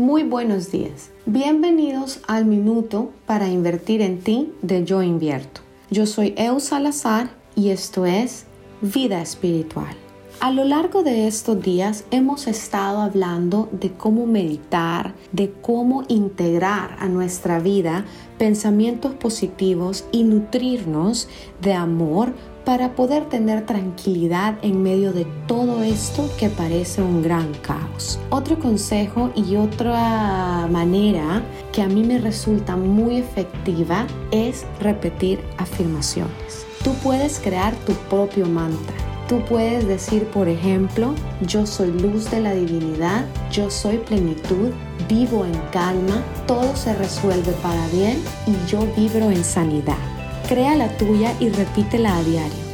Muy buenos días. Bienvenidos al minuto para invertir en ti de Yo Invierto. Yo soy Eu Salazar y esto es Vida Espiritual. A lo largo de estos días hemos estado hablando de cómo meditar, de cómo integrar a nuestra vida pensamientos positivos y nutrirnos de amor para poder tener tranquilidad en medio de todo esto que parece un gran caos. Otro consejo y otra manera que a mí me resulta muy efectiva es repetir afirmaciones. Tú puedes crear tu propio mantra Tú puedes decir, por ejemplo, yo soy luz de la divinidad, yo soy plenitud, vivo en calma, todo se resuelve para bien y yo vibro en sanidad. Crea la tuya y repítela a diario.